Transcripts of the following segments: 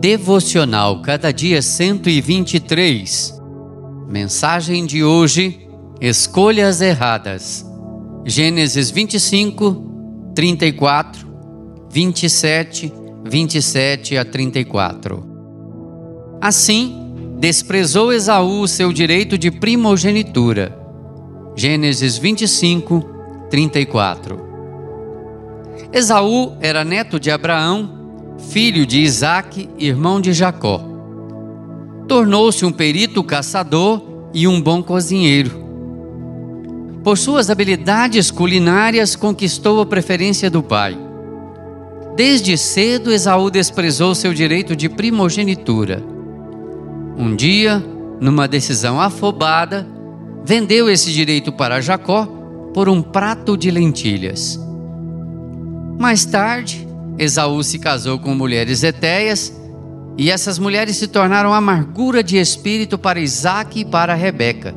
Devocional Cada Dia 123. Mensagem de hoje: Escolhas Erradas. Gênesis 25, 34, 27, 27 a 34. Assim, desprezou Esaú o seu direito de primogenitura. Gênesis 25, 34. Esaú era neto de Abraão, filho de Isaque, irmão de Jacó. Tornou-se um perito caçador e um bom cozinheiro. Por suas habilidades culinárias, conquistou a preferência do pai. Desde cedo, Esaú desprezou seu direito de primogenitura. Um dia, numa decisão afobada, vendeu esse direito para Jacó por um prato de lentilhas. Mais tarde, Esaú se casou com mulheres etéias, e essas mulheres se tornaram amargura de espírito para Isaac e para Rebeca.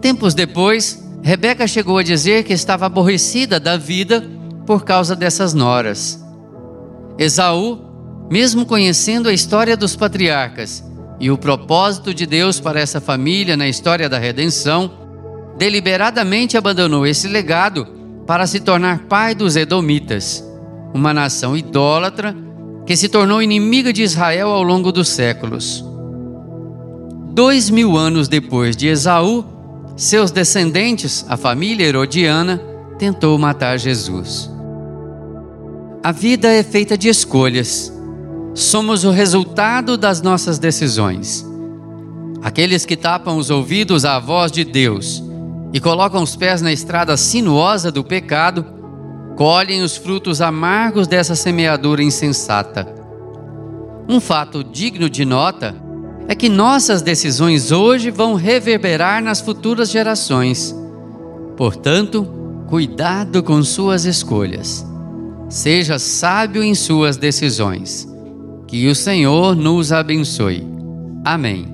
Tempos depois, Rebeca chegou a dizer que estava aborrecida da vida por causa dessas noras. Esaú, mesmo conhecendo a história dos patriarcas e o propósito de Deus para essa família na história da redenção, deliberadamente abandonou esse legado para se tornar pai dos Edomitas, uma nação idólatra que se tornou inimiga de Israel ao longo dos séculos. Dois mil anos depois de Esaú, seus descendentes, a família herodiana, tentou matar Jesus. A vida é feita de escolhas. Somos o resultado das nossas decisões. Aqueles que tapam os ouvidos à voz de Deus e colocam os pés na estrada sinuosa do pecado, colhem os frutos amargos dessa semeadura insensata. Um fato digno de nota é que nossas decisões hoje vão reverberar nas futuras gerações. Portanto, cuidado com suas escolhas. Seja sábio em suas decisões. Que o Senhor nos abençoe. Amém.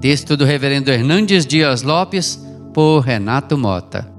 Texto do Reverendo Hernandes Dias Lopes por Renato Mota.